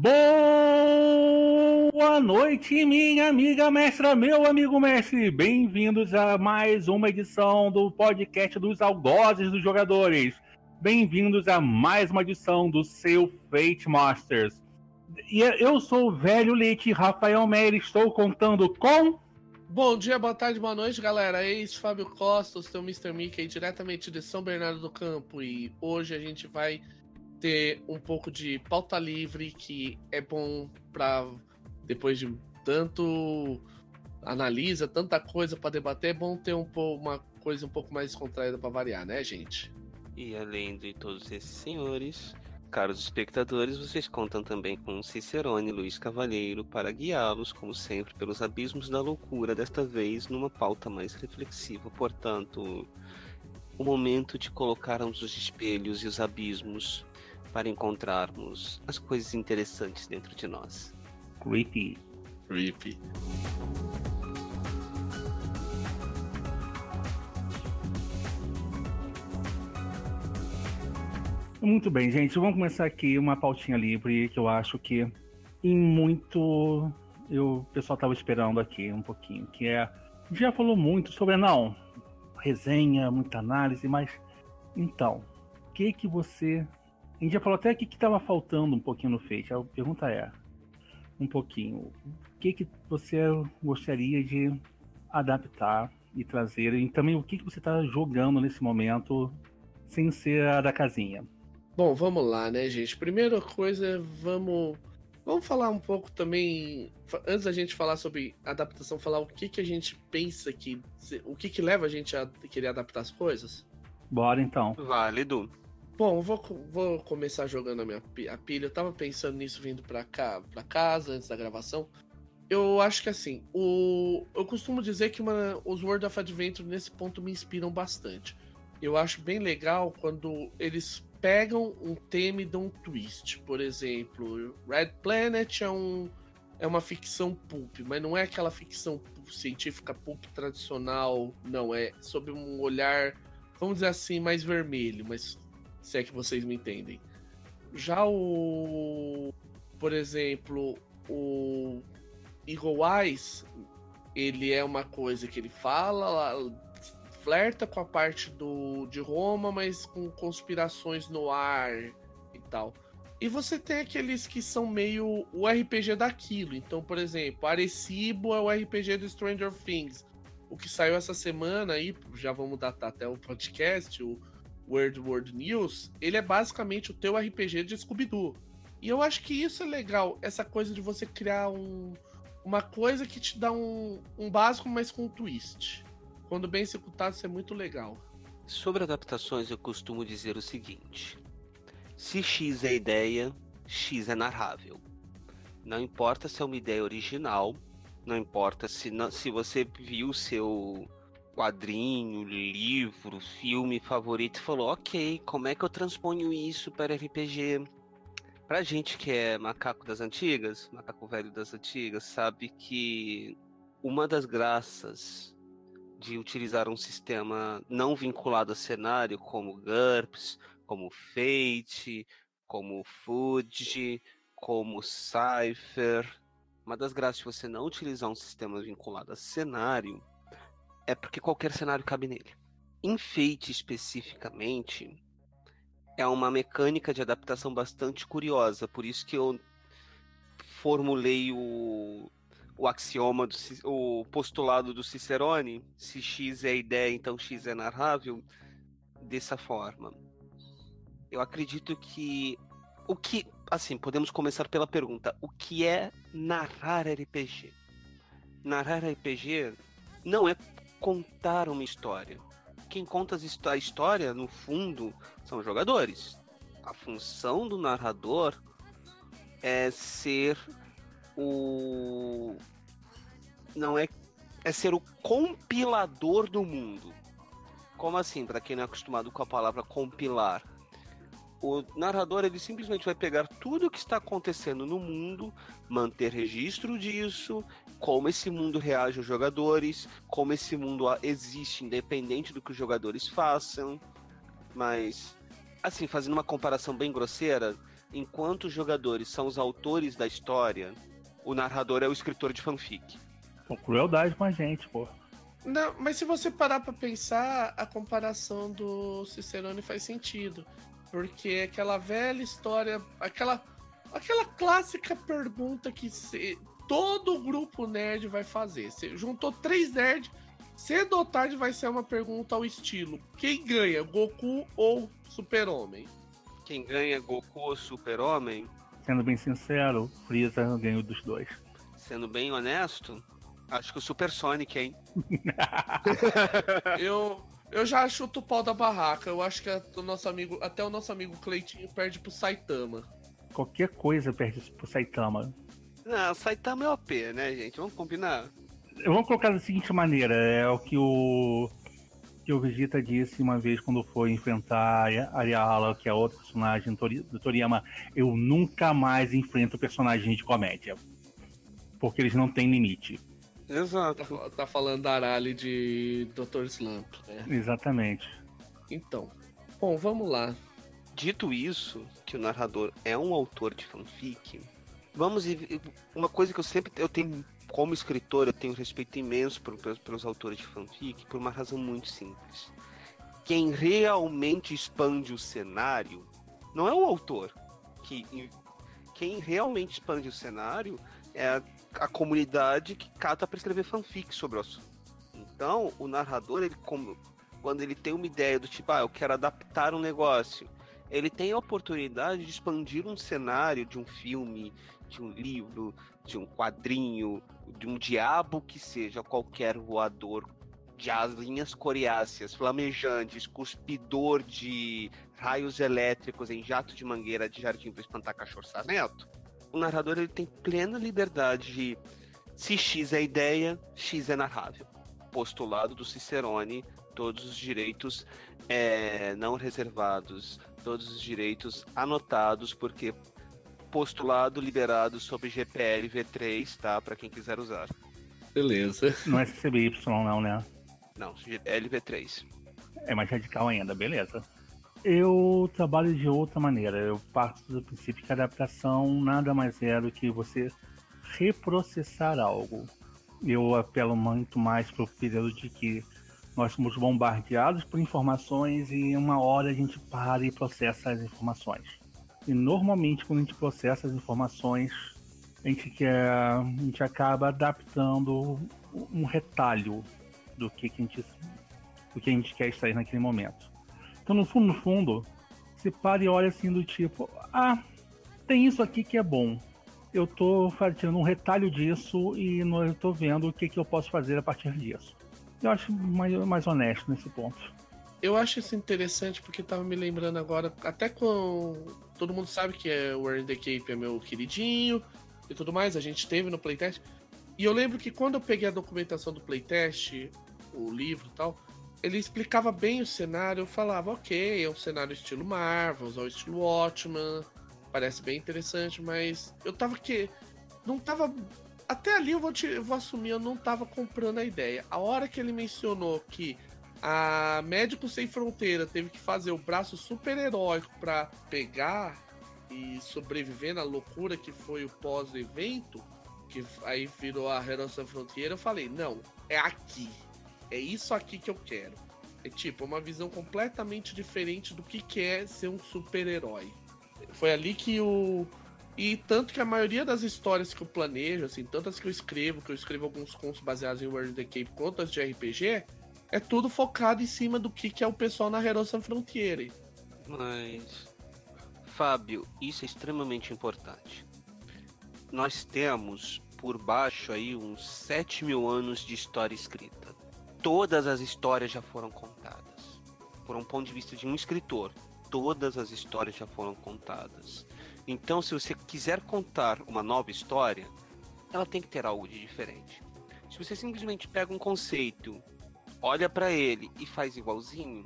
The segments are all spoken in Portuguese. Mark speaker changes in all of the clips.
Speaker 1: Boa noite, minha amiga mestra, meu amigo mestre. Bem-vindos a mais uma edição do podcast dos algozes dos jogadores. Bem-vindos a mais uma edição do seu Fate Masters. E eu sou o velho leite Rafael Meyer, estou contando com
Speaker 2: Bom dia, boa tarde, boa noite, galera. Eis Fábio Costa, o seu Mr. Mickey, diretamente de São Bernardo do Campo. E hoje a gente vai ter um pouco de pauta livre, que é bom para depois de tanto analisa, tanta coisa para debater, é bom ter um pouco, uma coisa um pouco mais descontraída para variar, né, gente?
Speaker 3: E além de todos esses senhores, Caros espectadores, vocês contam também com Cicerone e Luiz Cavalheiro para guiá-los, como sempre, pelos abismos da loucura, desta vez numa pauta mais reflexiva. Portanto, o momento de colocarmos os espelhos e os abismos para encontrarmos as coisas interessantes dentro de nós.
Speaker 1: Creepy.
Speaker 2: Creepy.
Speaker 1: Muito bem, gente. Vamos começar aqui uma pautinha livre que eu acho que em muito eu, o pessoal estava esperando aqui um pouquinho, que é já falou muito sobre não resenha, muita análise, mas então o que que você a gente já falou até aqui que estava faltando um pouquinho no Fate. A pergunta é um pouquinho o que que você gostaria de adaptar e trazer e também o que que você está jogando nesse momento sem ser a da casinha.
Speaker 2: Bom, vamos lá, né, gente? Primeira coisa, vamos vamos falar um pouco também antes da gente falar sobre adaptação, falar o que que a gente pensa que o que que leva a gente a querer adaptar as coisas.
Speaker 1: Bora então.
Speaker 3: Válido.
Speaker 2: Bom, vou, vou começar jogando a minha a pilha. Eu tava pensando nisso vindo para cá, para casa antes da gravação. Eu acho que assim, o eu costumo dizer que uma, os World of Adventure nesse ponto me inspiram bastante. Eu acho bem legal quando eles pegam um tema e dão um twist. Por exemplo, Red Planet é, um, é uma ficção pulp, mas não é aquela ficção científica pulp tradicional, não. É sob um olhar, vamos dizer assim, mais vermelho, mas se é que vocês me entendem. Já o. Por exemplo, o Eagle Eyes, ele é uma coisa que ele fala flerta com a parte do, de Roma, mas com conspirações no ar e tal. E você tem aqueles que são meio o RPG daquilo. Então, por exemplo, Arecibo é o RPG do Stranger Things. O que saiu essa semana aí, já vamos datar até o podcast, o World World News, ele é basicamente o teu RPG de Scooby-Doo. E eu acho que isso é legal, essa coisa de você criar um, uma coisa que te dá um, um básico, mas com um twist. Quando bem executado, isso é muito legal.
Speaker 3: Sobre adaptações, eu costumo dizer o seguinte: se X é ideia, X é narrável. Não importa se é uma ideia original, não importa se, não, se você viu seu quadrinho, livro, filme favorito e falou, ok, como é que eu transponho isso para RPG? Pra gente que é macaco das antigas, macaco velho das antigas, sabe que uma das graças de utilizar um sistema não vinculado a cenário, como GURPS, como Fate, como Fuji, como Cypher. Uma das graças de você não utilizar um sistema vinculado a cenário é porque qualquer cenário cabe nele. Em Fate especificamente, é uma mecânica de adaptação bastante curiosa, por isso que eu formulei o, o axioma, do, o postulado do Cicerone, se X é ideia, então X é narrável, dessa forma. Eu acredito que o que, assim, podemos começar pela pergunta: o que é narrar RPG? Narrar RPG não é contar uma história. Quem conta a história, no fundo, são os jogadores. A função do narrador é ser o não é é ser o compilador do mundo. Como assim, para quem não é acostumado com a palavra compilar? O narrador ele simplesmente vai pegar tudo o que está acontecendo no mundo, manter registro disso, como esse mundo reage aos jogadores, como esse mundo existe independente do que os jogadores façam. Mas, assim, fazendo uma comparação bem grosseira, enquanto os jogadores são os autores da história, o narrador é o escritor de fanfic.
Speaker 1: Com crueldade com a gente, pô.
Speaker 2: Não, mas se você parar pra pensar, a comparação do Cicerone faz sentido. Porque é aquela velha história, aquela, aquela clássica pergunta que se, todo grupo nerd vai fazer. Você juntou três nerds, cedo ou tarde vai ser uma pergunta ao estilo: quem ganha, Goku ou Super-Homem?
Speaker 3: Quem ganha, Goku ou Super-Homem?
Speaker 1: Sendo bem sincero, Freeza ganhou dos dois.
Speaker 3: Sendo bem honesto, acho que o Super Sonic, hein?
Speaker 2: eu, eu já chuto o pau da barraca. Eu acho que o nosso amigo, até o nosso amigo Cleitinho perde pro Saitama.
Speaker 1: Qualquer coisa perde pro Saitama.
Speaker 3: Não, Saitama é OP, né, gente? Vamos combinar.
Speaker 1: Vamos colocar da seguinte maneira: é o que o que o Vegeta disse uma vez quando foi enfrentar a Ariala, que é outra personagem do Toriyama, eu nunca mais enfrento personagens de comédia. Porque eles não têm limite.
Speaker 2: Exato. Tá, tá falando da Arali de Dr. Slump, né?
Speaker 1: Exatamente.
Speaker 2: Então. Bom, vamos lá.
Speaker 3: Dito isso, que o narrador é um autor de fanfic, vamos uma coisa que eu sempre eu tenho como escritor, eu tenho respeito imenso por, pelos, pelos autores de fanfic por uma razão muito simples. Quem realmente expande o cenário não é o autor. Que, quem realmente expande o cenário é a, a comunidade que cata para escrever fanfic sobre o assunto. Então, o narrador, ele, como, quando ele tem uma ideia do tipo, ah, eu quero adaptar um negócio, ele tem a oportunidade de expandir um cenário de um filme, de um livro, de um quadrinho, de um diabo que seja qualquer voador de linhas coriáceas, flamejantes, cuspidor de raios elétricos em jato de mangueira de jardim para espantar cachorro sarnento, o narrador ele tem plena liberdade de se X é ideia, X é narrável. Postulado do Cicerone, todos os direitos é, não reservados, todos os direitos anotados, porque postulado liberado sobre GPL V3, tá? Para quem quiser usar.
Speaker 2: Beleza.
Speaker 1: Não é CBY, não, né?
Speaker 3: Não, GPL V3.
Speaker 1: É mais radical ainda, beleza. Eu trabalho de outra maneira. Eu parto do princípio que a adaptação nada mais é do que você reprocessar algo. Eu apelo muito mais para o período de que nós somos bombardeados por informações e uma hora a gente para e processa as informações. E normalmente quando a gente processa as informações, a gente, quer, a gente acaba adaptando um retalho do que, que a gente, do que a gente quer extrair naquele momento. Então no fundo, no fundo, para e olha assim do tipo, ah, tem isso aqui que é bom. Eu tô tirando um retalho disso e eu tô vendo o que, que eu posso fazer a partir disso. Eu acho mais, mais honesto nesse ponto.
Speaker 2: Eu acho isso interessante porque tava me lembrando agora, até com. Todo mundo sabe que é o Earn the Cape é meu queridinho e tudo mais, a gente teve no playtest. E eu lembro que quando eu peguei a documentação do playtest, o livro e tal, ele explicava bem o cenário. Eu falava, ok, é um cenário estilo Marvel, é o estilo Watchman, parece bem interessante, mas eu tava que. Não tava. Até ali eu vou, te, eu vou assumir, eu não tava comprando a ideia. A hora que ele mencionou que a Médico Sem Fronteira teve que fazer o braço super-heróico para pegar e sobreviver na loucura que foi o pós-evento, que aí virou a Heroes Sem Fronteira, eu falei, não, é aqui. É isso aqui que eu quero. É tipo, uma visão completamente diferente do que, que é ser um super-herói. Foi ali que o. E tanto que a maioria das histórias que eu planejo, assim, tantas que eu escrevo, que eu escrevo alguns contos baseados em World of the Cape, quanto as de RPG, é tudo focado em cima do que, que é o pessoal na Hero San.
Speaker 3: Mas, Fábio, isso é extremamente importante. Nós temos por baixo aí uns 7 mil anos de história escrita. Todas as histórias já foram contadas. Por um ponto de vista de um escritor, todas as histórias já foram contadas. Então, se você quiser contar uma nova história, ela tem que ter algo de diferente. Se você simplesmente pega um conceito olha para ele e faz igualzinho,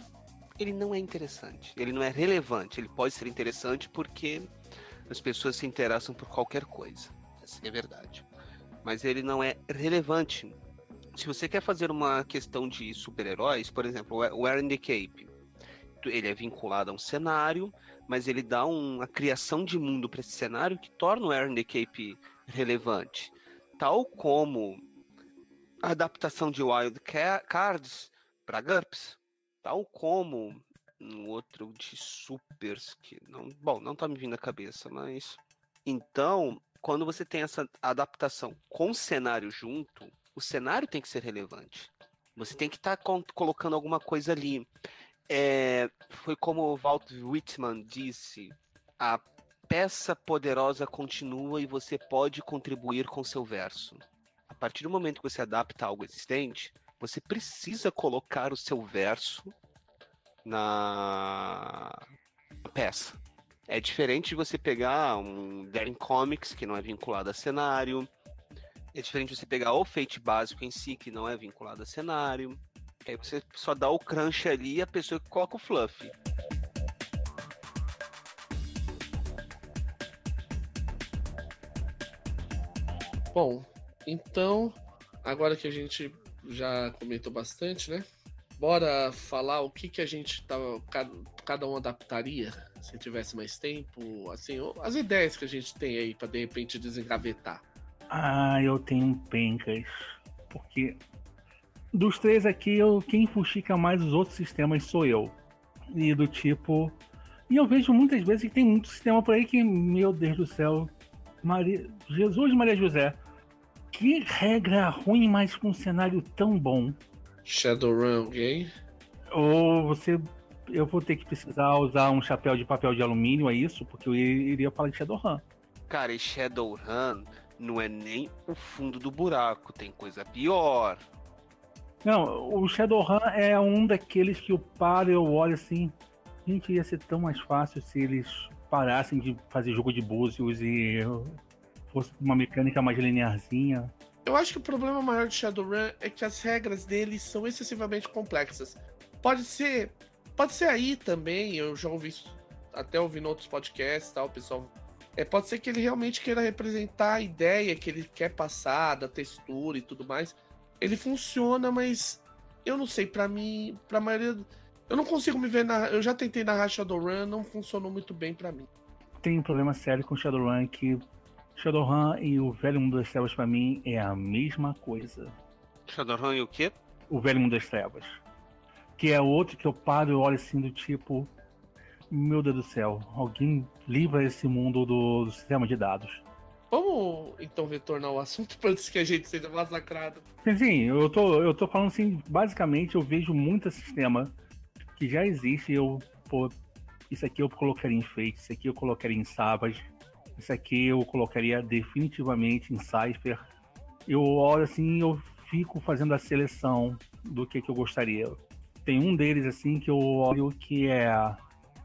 Speaker 3: ele não é interessante. Ele não é relevante. Ele pode ser interessante porque as pessoas se interessam por qualquer coisa. Essa é a verdade. Mas ele não é relevante. Se você quer fazer uma questão de super-heróis, por exemplo, o Aaron the Cape, ele é vinculado a um cenário, mas ele dá uma criação de mundo para esse cenário que torna o Aaron the Cape relevante. Tal como a adaptação de Wild Cards para GURPS, tal como um outro de Supers que não, bom, não tá me vindo à cabeça, mas então, quando você tem essa adaptação com o cenário junto, o cenário tem que ser relevante. Você tem que estar tá colocando alguma coisa ali. É, foi como o Walt Whitman disse: a peça poderosa continua e você pode contribuir com seu verso. Partir do momento que você adapta algo existente, você precisa colocar o seu verso na peça. É diferente de você pegar um Daring Comics, que não é vinculado a cenário. É diferente de você pegar o Fate básico em si, que não é vinculado a cenário. Aí você só dá o crunch ali e a pessoa coloca o fluff.
Speaker 2: Bom, então, agora que a gente já comentou bastante, né? Bora falar o que, que a gente tava, cada um adaptaria se tivesse mais tempo, assim, as ideias que a gente tem aí para de repente desengavetar.
Speaker 1: Ah, eu tenho pencas, porque dos três aqui, eu, quem fuxica mais os outros sistemas sou eu. E do tipo. E eu vejo muitas vezes que tem muito sistema por aí que, meu Deus do céu, Maria, Jesus Maria José, que regra ruim, mas com um cenário tão bom.
Speaker 2: Shadowrun gay?
Speaker 1: Ou você. Eu vou ter que precisar usar um chapéu de papel de alumínio, é isso? Porque eu iria falar de Shadowrun.
Speaker 3: Cara, e Shadowrun não é nem o fundo do buraco, tem coisa pior.
Speaker 1: Não, o Shadowrun é um daqueles que eu paro e eu olho assim. Gente, ia ser tão mais fácil se eles parassem de fazer jogo de búzios e fosse uma mecânica mais linearzinha.
Speaker 2: Eu acho que o problema maior de Shadowrun é que as regras dele são excessivamente complexas. Pode ser, pode ser aí também, eu já ouvi até ouvindo outros podcasts, tal, pessoal. É, pode ser que ele realmente queira representar a ideia que ele quer passar, da textura e tudo mais. Ele funciona, mas eu não sei, para mim, pra maioria. Eu não consigo me ver na. Eu já tentei narrar Shadowrun, não funcionou muito bem para mim.
Speaker 1: Tem um problema sério com Shadowrun que Shadowrun e o Velho Mundo das Trevas para mim é a mesma coisa.
Speaker 3: Shadowrun e o quê?
Speaker 1: O Velho Mundo das Trevas. Que é outro que eu paro e olho assim do tipo. Meu Deus do céu, alguém livra esse mundo do, do sistema de dados.
Speaker 2: Vamos então retornar ao assunto antes que a gente seja massacrado.
Speaker 1: Sim, sim, eu tô, eu tô falando assim, basicamente eu vejo muito sistema que já existe eu, pô, isso aqui eu colocaria em Fate, isso aqui eu colocaria em Savage, esse aqui eu colocaria definitivamente em Cypher. Eu olho assim eu fico fazendo a seleção do que, que eu gostaria. Tem um deles assim que eu olho que é,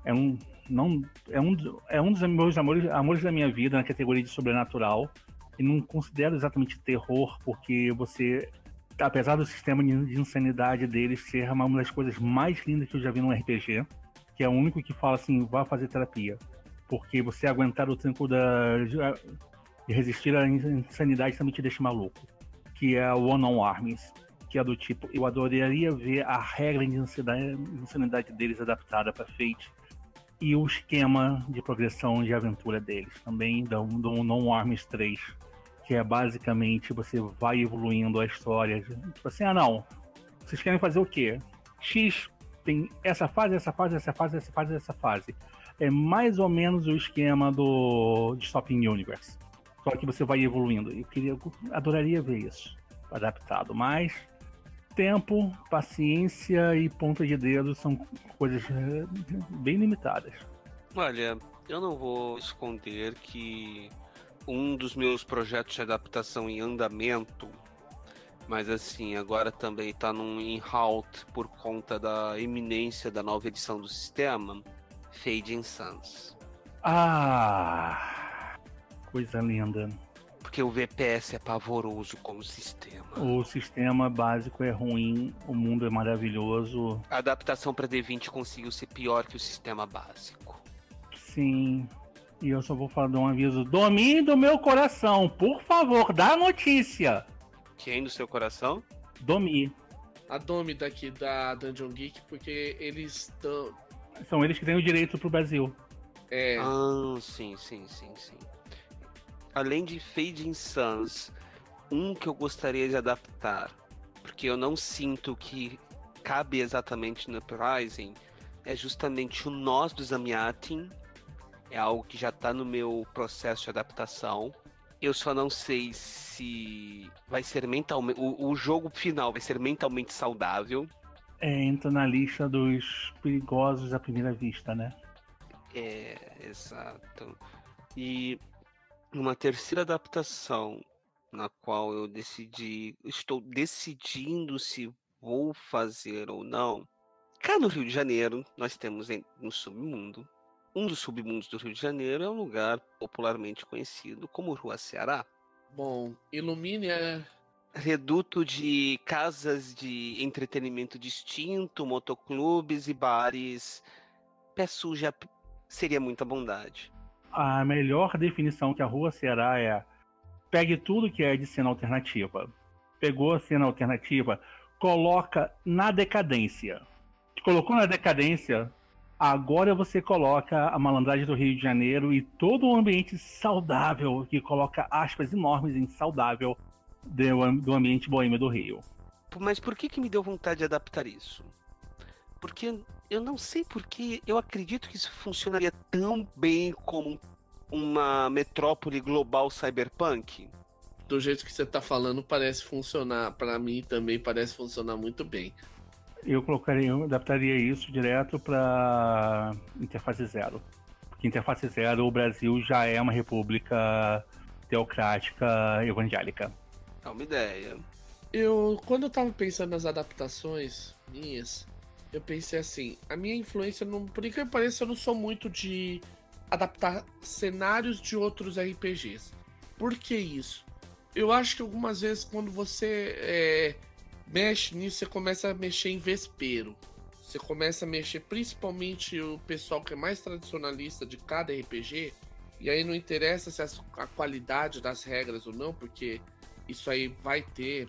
Speaker 1: é um não é um, é um dos meus amores, amores da minha vida na categoria de sobrenatural. E não considero exatamente terror, porque você, apesar do sistema de insanidade deles ser uma das coisas mais lindas que eu já vi num RPG, que é o único que fala assim, vá fazer terapia porque você aguentar o tranco da. e resistir à insanidade também te deixa maluco. Que é o One on Arms. Que é do tipo, eu adoraria ver a regra de insanidade deles adaptada para Fate e o esquema de progressão de aventura deles também do, do No Arms 3 que é basicamente você vai evoluindo a história tipo assim, ah não vocês querem fazer o quê? X tem essa fase, essa fase, essa fase, essa fase, essa fase é mais ou menos o esquema do de Stopping Universe. Só que você vai evoluindo. Eu queria, adoraria ver isso adaptado, mas tempo, paciência e ponta de dedo são coisas eh, bem limitadas.
Speaker 3: Olha, eu não vou esconder que um dos meus projetos de adaptação em andamento, mas assim, agora também está num in halt por conta da iminência da nova edição do sistema, Fading Suns.
Speaker 1: Ah, coisa linda.
Speaker 3: Porque o VPS é pavoroso como sistema.
Speaker 1: O sistema básico é ruim, o mundo é maravilhoso.
Speaker 3: A adaptação para D20 conseguiu ser pior que o sistema básico.
Speaker 1: Sim. E eu só vou falar de um aviso. Domine do meu coração, por favor, dá a notícia.
Speaker 3: Quem do seu coração?
Speaker 1: Domi.
Speaker 2: A Domi daqui da Dungeon Geek, porque eles estão
Speaker 1: São eles que têm o direito pro Brasil.
Speaker 2: É.
Speaker 3: Ah, sim, sim, sim, sim. Além de Fading Suns, um que eu gostaria de adaptar, porque eu não sinto que cabe exatamente no Uprising, é justamente o Nós do Zamiatin. É algo que já tá no meu processo de adaptação. Eu só não sei se vai ser mentalmente. O, o jogo final vai ser mentalmente saudável.
Speaker 1: É, entra na lista dos perigosos à primeira vista, né?
Speaker 3: É, exato. E uma terceira adaptação na qual eu decidi, estou decidindo se vou fazer ou não. Cá no Rio de Janeiro, nós temos no submundo. Um dos submundos do Rio de Janeiro é um lugar popularmente conhecido como Rua Ceará.
Speaker 2: Bom, ilumine a
Speaker 3: reduto de casas de entretenimento distinto, motoclubes e bares. Pé suja seria muita bondade.
Speaker 1: A melhor definição que a Rua Ceará é pegue tudo que é de cena alternativa. Pegou a cena alternativa, coloca na decadência. Colocou na decadência, agora você coloca a malandragem do Rio de Janeiro e todo o ambiente saudável, que coloca aspas enormes em saudável, do, do ambiente boêmio do Rio.
Speaker 3: Mas por que, que me deu vontade de adaptar isso? Porque eu não sei porque eu acredito que isso funcionaria tão bem como uma metrópole global cyberpunk.
Speaker 2: Do jeito que você tá falando, parece funcionar. para mim também parece funcionar muito bem.
Speaker 1: Eu colocaria, eu adaptaria isso direto para interface zero. Porque interface zero, o Brasil já é uma república teocrática evangélica.
Speaker 3: É uma ideia.
Speaker 2: Eu, quando eu tava pensando nas adaptações minhas, eu pensei assim, a minha influência, não, por incrível que pareça, eu não sou muito de adaptar cenários de outros RPGs. Por que isso? Eu acho que algumas vezes quando você é, mexe nisso, você começa a mexer em vespeiro. Você começa a mexer principalmente o pessoal que é mais tradicionalista de cada RPG. E aí não interessa se a, a qualidade das regras ou não, porque isso aí vai ter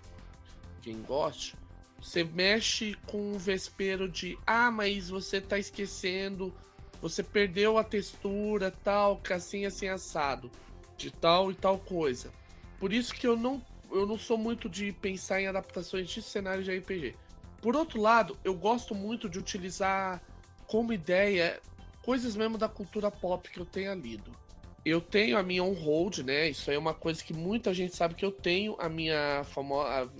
Speaker 2: quem goste. Você mexe com o vespeiro de ah, mas você tá esquecendo, você perdeu a textura, tal, assim assim assado, de tal e tal coisa. Por isso que eu não eu não sou muito de pensar em adaptações de cenários de RPG. Por outro lado, eu gosto muito de utilizar como ideia coisas mesmo da cultura pop que eu tenha lido eu tenho a minha on-hold, né? Isso aí é uma coisa que muita gente sabe que eu tenho a minha famosa.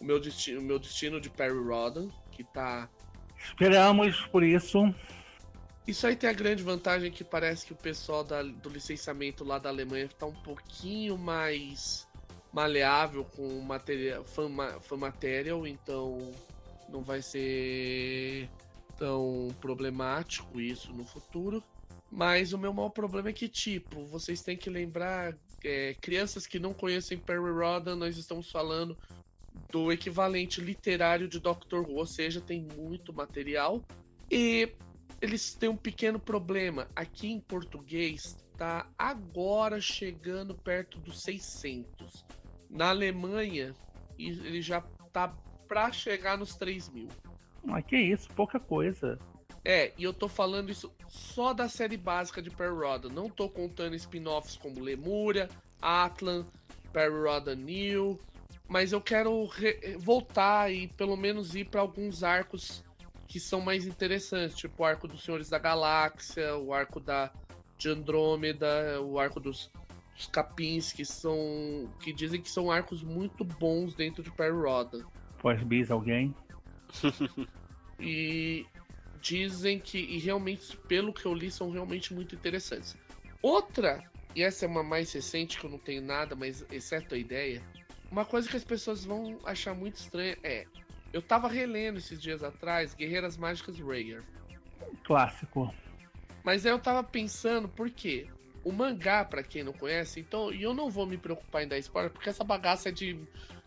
Speaker 2: O meu destino, o meu destino de Perry Rodden, que tá.
Speaker 1: Esperamos por isso.
Speaker 2: Isso aí tem a grande vantagem que parece que o pessoal da, do licenciamento lá da Alemanha tá um pouquinho mais maleável com material, fan, fan material, então não vai ser tão problemático isso no futuro. Mas o meu maior problema é que, tipo, vocês têm que lembrar, é, crianças que não conhecem Perry Rodden, nós estamos falando do equivalente literário de Doctor Who, ou seja, tem muito material. E eles têm um pequeno problema. Aqui em português tá agora chegando perto dos 600. Na Alemanha, ele já tá pra chegar nos 3 mil.
Speaker 1: Mas que isso, pouca coisa.
Speaker 2: É, e eu tô falando isso só da série básica de Perry Rodan. Não tô contando spin-offs como Lemúria, Atlan, Perry Rodan New. Mas eu quero voltar e pelo menos ir para alguns arcos que são mais interessantes, tipo o arco dos Senhores da Galáxia, o arco da de Andrômeda, o arco dos, dos Capins, que são. que dizem que são arcos muito bons dentro de Perry Rodan.
Speaker 1: Pode bis alguém?
Speaker 2: e dizem que, e realmente, pelo que eu li, são realmente muito interessantes. Outra, e essa é uma mais recente que eu não tenho nada, mas exceto a ideia, uma coisa que as pessoas vão achar muito estranha é. Eu tava relendo esses dias atrás Guerreiras Mágicas Rayger.
Speaker 1: Clássico.
Speaker 2: Mas aí eu tava pensando, por quê? O mangá, para quem não conhece, então, e eu não vou me preocupar em dar spoiler, porque essa bagaça é de.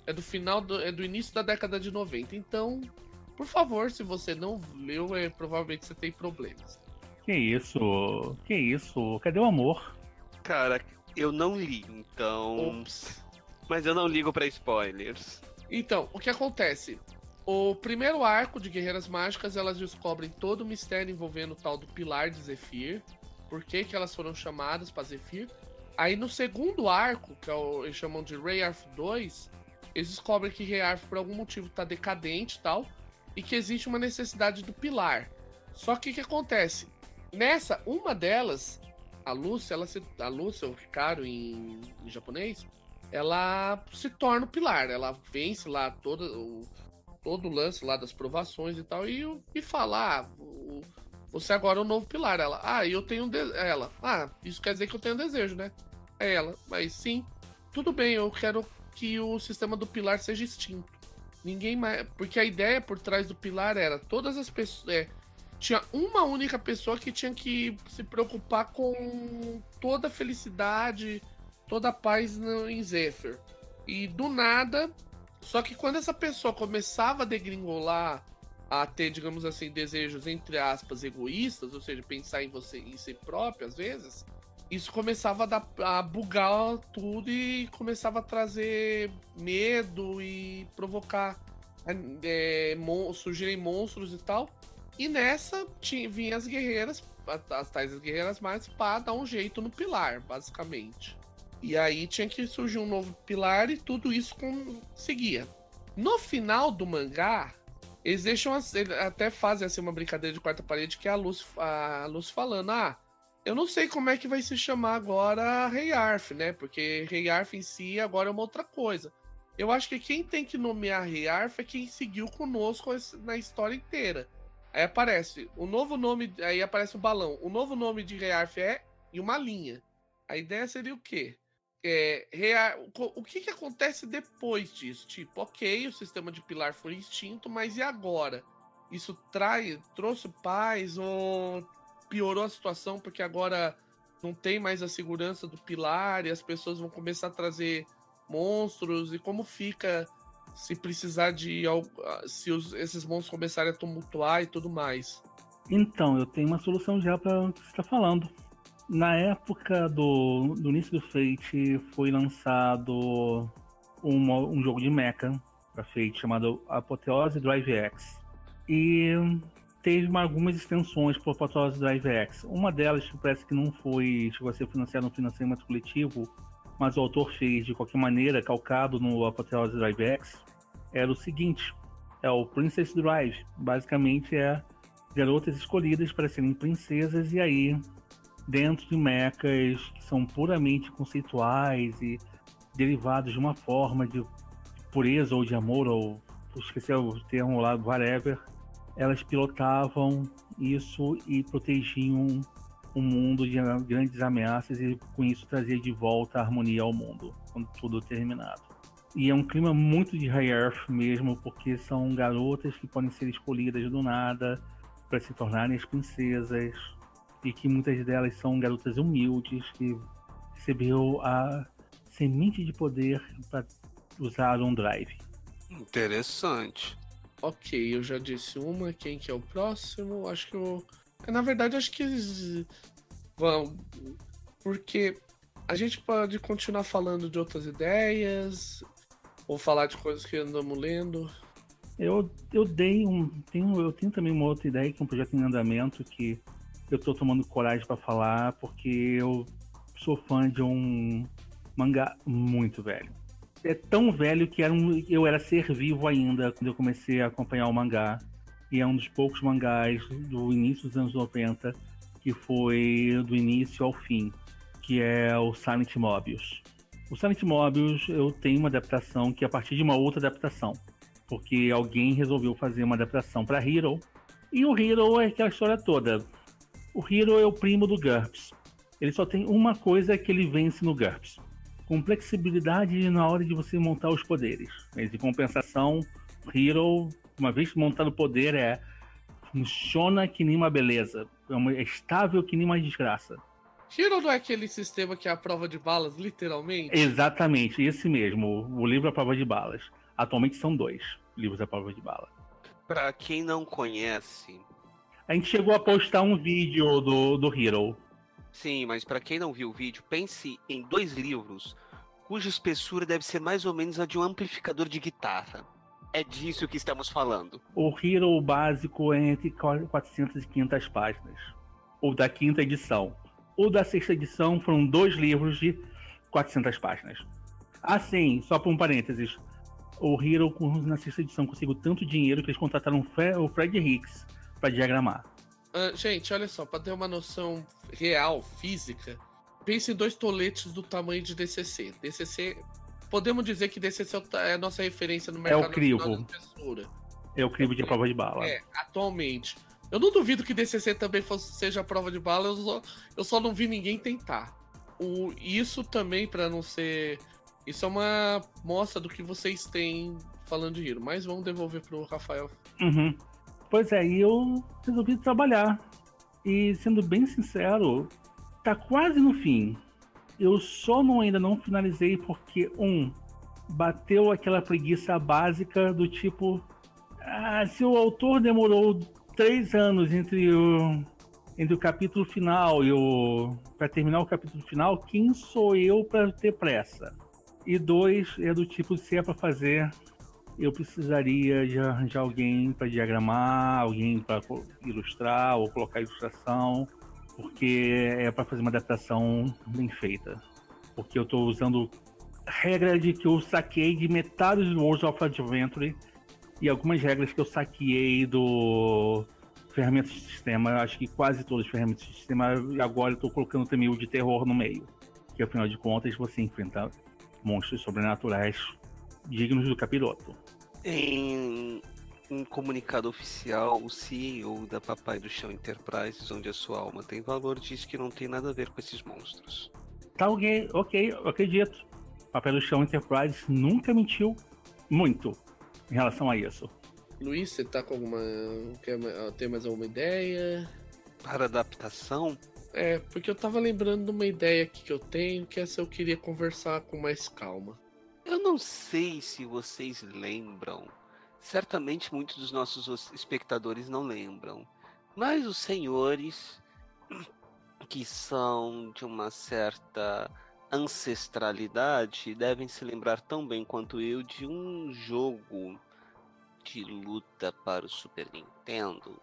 Speaker 2: é do final do, é do início da década de 90. Então, por favor, se você não leu, é provavelmente você tem problemas.
Speaker 1: Que isso? Que isso? Cadê o amor?
Speaker 3: Cara, eu não li, então.
Speaker 2: Ops.
Speaker 3: Mas eu não ligo para spoilers.
Speaker 2: Então, o que acontece? O primeiro arco de Guerreiras Mágicas, elas descobrem todo o mistério envolvendo o tal do Pilar de Zephyr. Por que, que elas foram chamadas para Zephyr. Aí no segundo arco, que é o, eles chamam de Rayarth 2, eles descobrem que Rayarth por algum motivo tá decadente e tal, e que existe uma necessidade do pilar. Só que o que acontece? Nessa, uma delas, a Lúcia, ela se, a Lúcia, o Ricardo em, em japonês, ela se torna o pilar. Ela vence lá todo o, todo o lance lá das provações e tal, e, e fala, ah, o, você agora é o novo pilar. Ela, ah, eu tenho um ela, ah, isso quer dizer que eu tenho um desejo, né? É ela, mas sim, tudo bem, eu quero que o sistema do pilar seja extinto. Ninguém mais. Porque a ideia por trás do pilar era todas as pessoas. É, tinha uma única pessoa que tinha que se preocupar com toda a felicidade, toda a paz no, em Zephyr. E do nada. Só que quando essa pessoa começava a degringolar, a ter, digamos assim, desejos entre aspas egoístas, ou seja, pensar em você em si próprio às vezes, isso começava a, dar, a bugar tudo e começava a trazer medo e provocar é, mon surgirem monstros e tal. E nessa tinha, vinha as guerreiras, as tais guerreiras mais, para dar um jeito no pilar, basicamente. E aí tinha que surgir um novo pilar e tudo isso conseguia. No final do mangá, eles deixam até fazem assim uma brincadeira de quarta parede que é a Luz, a Luz falando: "Ah, eu não sei como é que vai se chamar agora Rei Arf, né? Porque Rei Arf em si agora é uma outra coisa. Eu acho que quem tem que nomear Rei Arf é quem seguiu conosco na história inteira. Aí aparece o novo nome, aí aparece o balão. O novo nome de Rei Arf é e uma linha. A ideia seria o quê? É, o que, que acontece depois disso? Tipo, ok, o sistema de pilar foi extinto, mas e agora? Isso trai, trouxe paz ou piorou a situação porque agora não tem mais a segurança do pilar e as pessoas vão começar a trazer monstros e como fica se precisar de se os, esses monstros começarem a tumultuar e tudo mais.
Speaker 1: Então, eu tenho uma solução já para o que você está falando. Na época do, do início do Fate foi lançado um, um jogo de mecha para Fate chamado Apoteose Drive X. E teve algumas extensões por Apoteose Drive X. Uma delas que parece que não foi, chegou a ser financiada no financiamento coletivo, mas o autor fez de qualquer maneira, calcado no Apoteose Drive X, era o seguinte: é o Princess Drive. Basicamente é garotas escolhidas para serem princesas, e aí, dentro de mechas que são puramente conceituais e derivados de uma forma de pureza ou de amor, ou esqueci o termo lá, whatever, elas pilotavam isso e protegiam o mundo de grandes ameaças e com isso trazer de volta a harmonia ao mundo, quando tudo terminado. E é um clima muito de High Earth mesmo, porque são garotas que podem ser escolhidas do nada para se tornarem as princesas e que muitas delas são garotas humildes que recebeu a semente de poder para usar um drive.
Speaker 3: Interessante.
Speaker 2: Ok, eu já disse uma. Quem que é o próximo? Acho que eu. Na verdade, acho que eles vão. Porque a gente pode continuar falando de outras ideias, ou falar de coisas que andamos lendo.
Speaker 1: Eu, eu dei um. Tenho, eu tenho também uma outra ideia, que é um projeto em andamento que eu tô tomando coragem para falar, porque eu sou fã de um mangá muito velho é tão velho que era um, eu era ser vivo ainda quando eu comecei a acompanhar o mangá. E é um dos poucos mangás do início dos anos 90 que foi do início ao fim, que é o Silent Mobius. O Silent Mobius eu tenho uma adaptação que é a partir de uma outra adaptação, porque alguém resolveu fazer uma adaptação para Hero. E o Hero é aquela história toda. O Hero é o primo do GURPS. Ele só tem uma coisa que ele vence no GURPS, com flexibilidade na hora de você montar os poderes. Mas em compensação, Hero, uma vez montado o poder, é funciona que nem uma beleza. É, uma, é estável que nem uma desgraça.
Speaker 2: Hero não é aquele sistema que é a prova de balas, literalmente?
Speaker 1: Exatamente, esse mesmo. O livro A Prova de Balas. Atualmente são dois livros A Prova de Bala.
Speaker 3: Pra quem não conhece.
Speaker 1: A gente chegou a postar um vídeo do, do Hero.
Speaker 3: Sim, mas para quem não viu o vídeo, pense em dois livros cuja espessura deve ser mais ou menos a de um amplificador de guitarra. É disso que estamos falando.
Speaker 1: O Hero básico é entre 400 e 500 páginas. O da quinta edição. O da sexta edição foram dois livros de 400 páginas. Assim, só por um parênteses, o Hero na sexta edição conseguiu tanto dinheiro que eles contrataram o Fred Hicks para diagramar.
Speaker 2: Uh, gente, olha só, para ter uma noção real, física, pense em dois toletes do tamanho de DCC. DCC, podemos dizer que DCC é a nossa referência no mercado.
Speaker 1: É o crivo. É o crivo de prova de bala.
Speaker 2: É, atualmente. Eu não duvido que DCC também fosse, seja a prova de bala, eu só, eu só não vi ninguém tentar. O, isso também, para não ser. Isso é uma mostra do que vocês têm falando de Hero, mas vamos devolver pro Rafael.
Speaker 1: Uhum. Pois é, e eu resolvi trabalhar. E sendo bem sincero, tá quase no fim. Eu só não, ainda não finalizei porque, um, bateu aquela preguiça básica do tipo. Ah, se o autor demorou três anos entre o, entre o capítulo final e o. para terminar o capítulo final, quem sou eu para ter pressa? E dois, é do tipo, se é para fazer, eu precisaria de arranjar alguém para diagramar, alguém para ilustrar ou colocar ilustração, porque é para fazer uma adaptação bem feita. Porque eu estou usando regra de que eu saquei de metade do World of Adventure e algumas regras que eu saquei do ferramentas de sistema. Eu acho que quase todas as ferramentas de sistema. E agora eu estou colocando também o de terror no meio. Que afinal de contas você enfrenta monstros sobrenaturais dignos do capiroto.
Speaker 3: Em um comunicado oficial, o CEO da Papai do Chão Enterprises, onde a sua alma tem valor, diz que não tem nada a ver com esses monstros.
Speaker 1: Tá ok, ok, eu acredito. Papai do Chão Enterprises nunca mentiu muito em relação a isso.
Speaker 2: Luiz, você tá com alguma. Quer ter mais alguma ideia?
Speaker 3: Para adaptação?
Speaker 2: É, porque eu tava lembrando de uma ideia aqui que eu tenho, que essa eu queria conversar com mais calma.
Speaker 3: Eu não sei se vocês lembram. Certamente muitos dos nossos espectadores não lembram. Mas os senhores, que são de uma certa ancestralidade devem se lembrar tão bem quanto eu de um jogo de luta para o Super Nintendo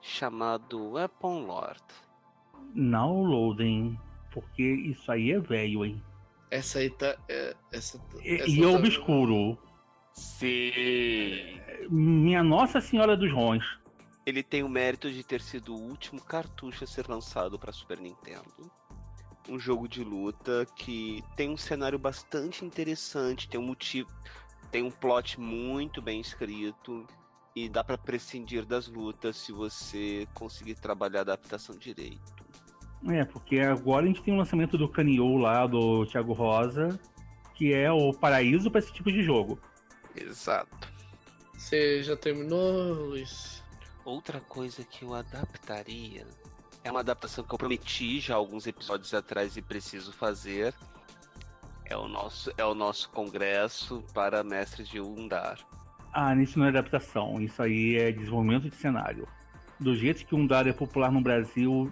Speaker 3: chamado Weapon Lord.
Speaker 1: Não, Loading, porque isso aí é velho, hein?
Speaker 2: Essa aí tá. É, essa,
Speaker 1: e,
Speaker 2: essa
Speaker 1: e
Speaker 2: tá...
Speaker 1: obscuro.
Speaker 3: Sim.
Speaker 1: Minha Nossa Senhora dos Rons.
Speaker 3: Ele tem o mérito de ter sido o último cartucho a ser lançado para Super Nintendo um jogo de luta que tem um cenário bastante interessante, tem um motivo, tem um plot muito bem escrito e dá para prescindir das lutas se você conseguir trabalhar a adaptação direito.
Speaker 1: É, porque agora a gente tem o lançamento do Canio lá do Thiago Rosa, que é o paraíso para esse tipo de jogo.
Speaker 3: Exato.
Speaker 2: Você já terminou, Luiz?
Speaker 3: Outra coisa que eu adaptaria é uma adaptação que eu prometi já alguns episódios atrás e preciso fazer. É o nosso, é o nosso congresso para mestres de Undar.
Speaker 1: Ah, isso não é adaptação, isso aí é desenvolvimento de cenário. Do jeito que Undar é popular no Brasil,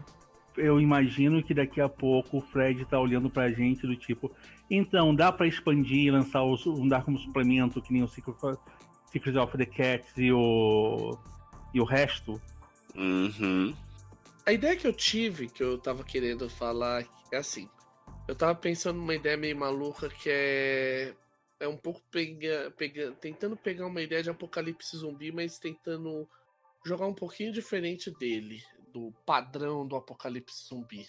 Speaker 1: eu imagino que daqui a pouco o Fred tá olhando pra gente do tipo, então dá para expandir e lançar o Undar como suplemento, que nem o Secret, Secret of the Cats e o e o resto.
Speaker 3: Uhum.
Speaker 2: A ideia que eu tive, que eu tava querendo falar, é assim. Eu tava pensando numa ideia meio maluca que é. É um pouco pega, pega, tentando pegar uma ideia de apocalipse zumbi, mas tentando jogar um pouquinho diferente dele, do padrão do apocalipse zumbi.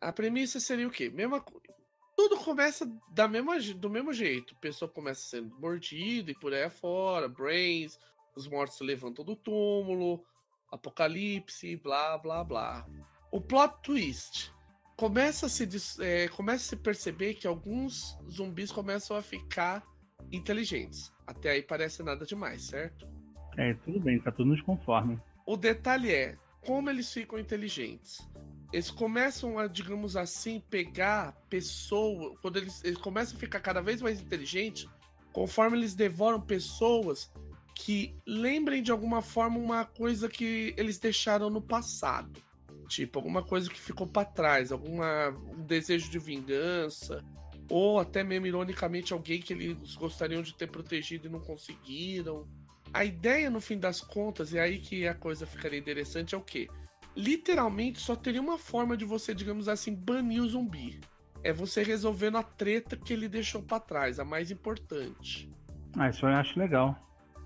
Speaker 2: A premissa seria o quê? Mesma Tudo começa da mesma, do mesmo jeito. A pessoa começa sendo mordida e por aí afora, brains, os mortos se levantam do túmulo, apocalipse, blá blá blá. O plot twist começa a se, é, começa a se perceber que alguns zumbis começam a ficar inteligentes. Até aí parece nada demais, certo?
Speaker 1: É, tudo bem, tá tudo nos conforme.
Speaker 2: O detalhe é como eles ficam inteligentes. Eles começam a, digamos assim, pegar pessoas. Quando eles, eles começam a ficar cada vez mais inteligentes, conforme eles devoram pessoas que lembrem de alguma forma uma coisa que eles deixaram no passado. Tipo, alguma coisa que ficou para trás, alguma um desejo de vingança, ou até mesmo ironicamente alguém que eles gostariam de ter protegido e não conseguiram. A ideia, no fim das contas, e aí que a coisa ficaria interessante, é o quê? Literalmente só teria uma forma de você, digamos assim, banir o zumbi. É você resolvendo a treta que ele deixou para trás, a mais importante.
Speaker 1: Ah, isso eu acho legal.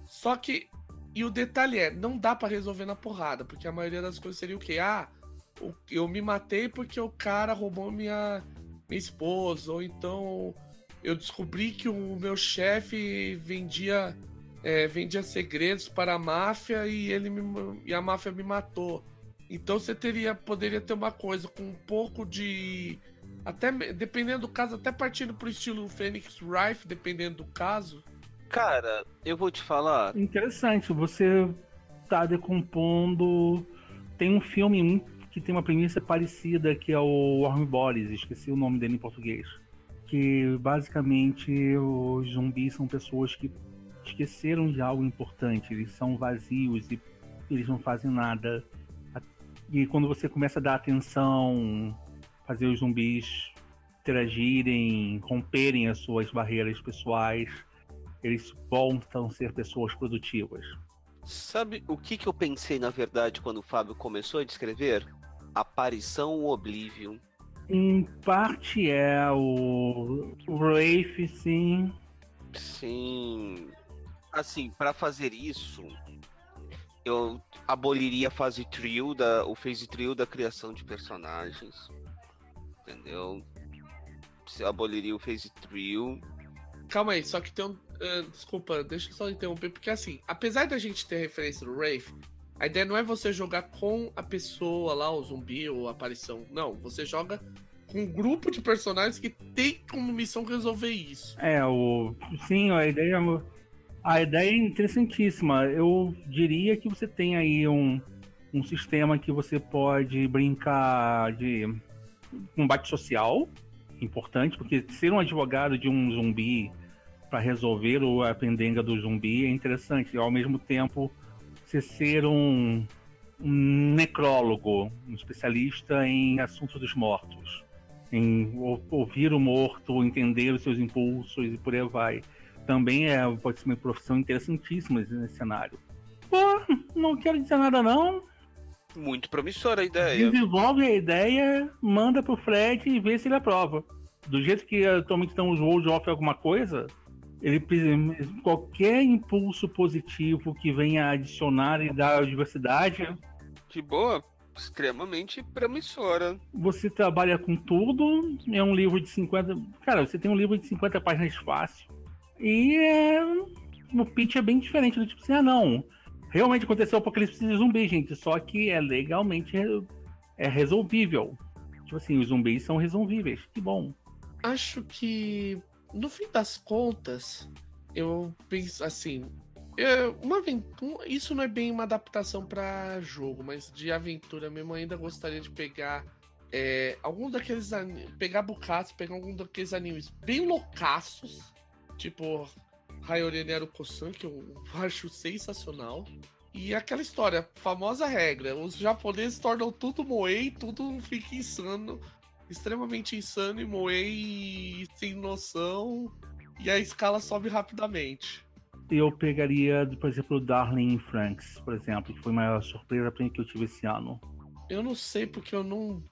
Speaker 2: Só que. E o detalhe é, não dá para resolver na porrada, porque a maioria das coisas seria o quê? Ah, eu me matei porque o cara roubou minha, minha esposa, ou então eu descobri que o meu chefe vendia é, vendia segredos para a máfia e ele me, e a máfia me matou. Então você teria poderia ter uma coisa com um pouco de até dependendo do caso, até partindo pro estilo Phoenix Rife, dependendo do caso.
Speaker 3: Cara, eu vou te falar.
Speaker 1: Interessante, você tá decompondo. Tem um filme que tem uma premissa parecida que é o Warm Bodies, esqueci o nome dele em português. Que basicamente os zumbis são pessoas que esqueceram de algo importante, eles são vazios e eles não fazem nada. E quando você começa a dar atenção, fazer os zumbis interagirem, romperem as suas barreiras pessoais, eles voltam a ser pessoas produtivas.
Speaker 3: Sabe o que, que eu pensei na verdade quando o Fábio começou a descrever? Aparição Oblivion.
Speaker 1: Em parte é o, Rafe, sim.
Speaker 3: Sim. Assim, para fazer isso, eu aboliria a fase trio da o phase trio da criação de personagens. Entendeu? Você aboliria o phase trio.
Speaker 2: Calma aí, só que tem um. Uh, desculpa, deixa eu só interromper, porque assim, apesar da gente ter referência do Wraith, a ideia não é você jogar com a pessoa lá, o zumbi ou a aparição. Não, você joga com um grupo de personagens que tem como missão resolver isso.
Speaker 1: É, o. Sim, a ideia é a ideia é interessantíssima. Eu diria que você tem aí um, um sistema que você pode brincar de combate social, importante, porque ser um advogado de um zumbi para resolver a pendenga do zumbi é interessante. E ao mesmo tempo, você ser um, um necrólogo, um especialista em assuntos dos mortos, em ouvir o morto, entender os seus impulsos e por aí vai também é, pode ser uma profissão interessantíssima nesse cenário. Pô, não quero dizer nada não.
Speaker 3: Muito promissora a ideia.
Speaker 1: Desenvolve a ideia, manda pro Fred e vê se ele aprova. Do jeito que atualmente estão os World of alguma coisa, ele qualquer impulso positivo que venha adicionar e dar diversidade.
Speaker 3: De boa, extremamente promissora.
Speaker 1: Você trabalha com tudo, é um livro de 50. Cara, você tem um livro de 50 páginas fácil. E é, o pitch é bem diferente do tipo assim, ah não, realmente aconteceu o apocalipse de zumbi, gente, só que é legalmente é resolvível. Tipo assim, os zumbis são resolvíveis, que bom.
Speaker 2: Acho que, no fim das contas, eu penso assim, é uma aventura, isso não é bem uma adaptação para jogo, mas de aventura mesmo, ainda gostaria de pegar é, algum daqueles pegar bocados, pegar algum daqueles animes bem loucaços tipo Hayori Nero Kosan, que eu acho sensacional. E aquela história, famosa regra, os japoneses tornam tudo moei, tudo fica insano, extremamente insano e moei sem noção, e a escala sobe rapidamente.
Speaker 1: Eu pegaria, por exemplo, o Darling Franks, por exemplo, que foi uma surpresa para mim que eu tive esse ano.
Speaker 2: Eu não sei porque eu não.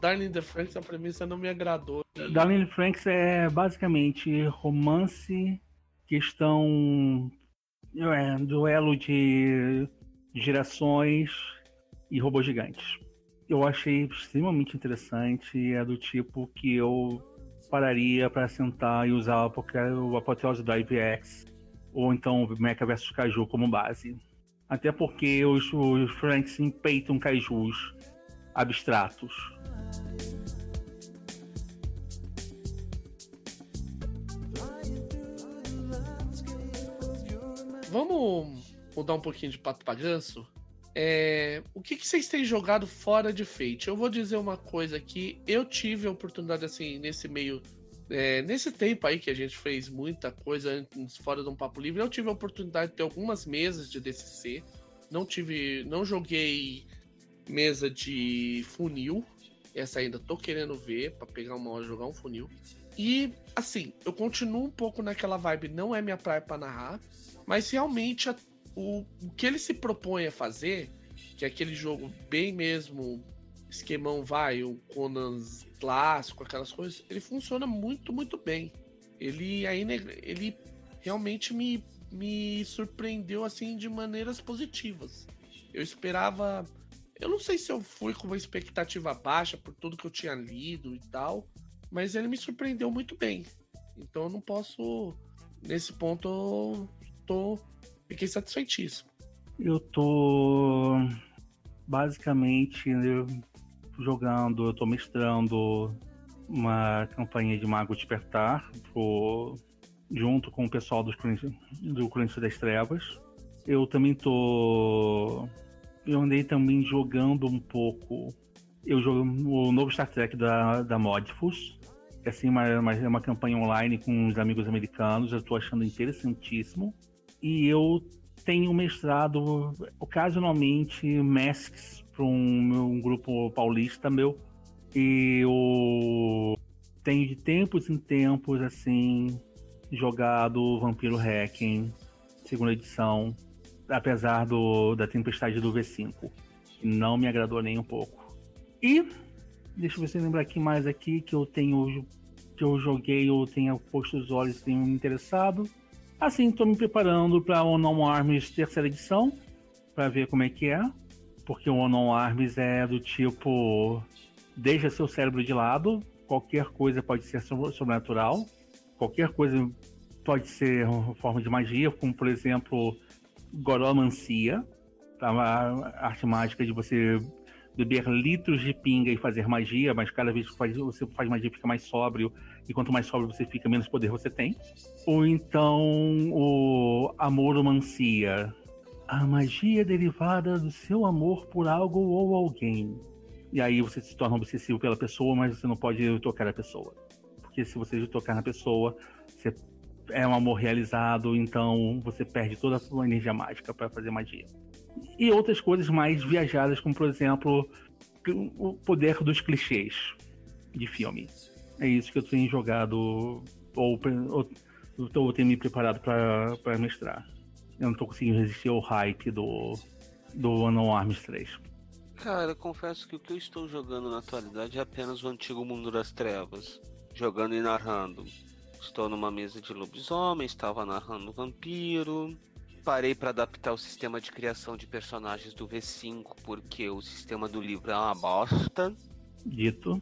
Speaker 2: Darling the Franks, a premissa não me agradou.
Speaker 1: Darling Franks é basicamente romance, questão. É, duelo de gerações e robôs gigantes. Eu achei extremamente interessante. É do tipo que eu pararia para sentar e usar o apoteose do IVX ou então Mecha vs Caju como base. Até porque os, os Franks empeitam kaijus abstratos.
Speaker 2: Vamos mudar um pouquinho de pato pra ganso? É, o que, que, vocês têm jogado fora de Fate? Eu vou dizer uma coisa aqui. Eu tive a oportunidade, assim, nesse meio é, nesse tempo aí que a gente fez muita coisa fora de um papo livre, eu tive a oportunidade de ter algumas mesas de DCC. Não tive, não joguei mesa de funil. Essa ainda tô querendo ver para pegar uma hora jogar um funil. E, assim, eu continuo um pouco naquela vibe, não é minha praia pra narrar, mas realmente a, o, o que ele se propõe a fazer, que é aquele jogo bem mesmo, esquemão vai, o Conan clássico, aquelas coisas, ele funciona muito, muito bem. Ele ainda ele realmente me, me surpreendeu assim de maneiras positivas. Eu esperava, eu não sei se eu fui com uma expectativa baixa por tudo que eu tinha lido e tal, mas ele me surpreendeu muito bem. Então eu não posso. Nesse ponto, eu tô. Fiquei satisfeitíssimo.
Speaker 1: Eu tô basicamente jogando, eu tô mestrando uma campanha de Mago Despertar pro, junto com o pessoal dos, do Corinthians das Trevas. Eu também tô. Eu andei também jogando um pouco. Eu jogo o novo Star Trek da, da Modifus é assim, uma, uma, uma campanha online com os amigos americanos, eu estou achando interessantíssimo. E eu tenho mestrado ocasionalmente Masks para um, um, grupo paulista meu. E eu tenho de tempos em tempos, assim, jogado Vampiro Hacking, segunda edição, apesar do, da tempestade do V5, que não me agradou nem um pouco. E Deixa eu ver se eu lembrar aqui mais aqui que eu tenho que eu joguei ou tenha posto os olhos tenho me interessado. Assim, estou me preparando para o Non Arms terceira edição para ver como é que é, porque o Non Arms é do tipo deixa seu cérebro de lado, qualquer coisa pode ser sobrenatural, qualquer coisa pode ser uma forma de magia, como por exemplo goromancia, a arte mágica de você beber litros de pinga e fazer magia, mas cada vez que você faz magia fica mais sóbrio, e quanto mais sóbrio você fica, menos poder você tem. Ou então o amoromancia, a magia derivada do seu amor por algo ou alguém. E aí você se torna obsessivo pela pessoa, mas você não pode tocar a pessoa. Porque se você tocar na pessoa, você é um amor realizado, então você perde toda a sua energia mágica para fazer magia e outras coisas mais viajadas, como por exemplo o poder dos clichês de filme. É isso que eu tenho jogado ou, ou, ou tenho me preparado para mestrar. Eu não estou conseguindo resistir ao hype do, do Unknown Arms 3.
Speaker 3: Cara, eu confesso que o que eu estou jogando na atualidade é apenas o antigo Mundo das Trevas. Jogando e narrando. Estou numa mesa de lobisomem, estava narrando vampiro, parei para adaptar o sistema de criação de personagens do V5 porque o sistema do livro é uma bosta.
Speaker 1: Dito.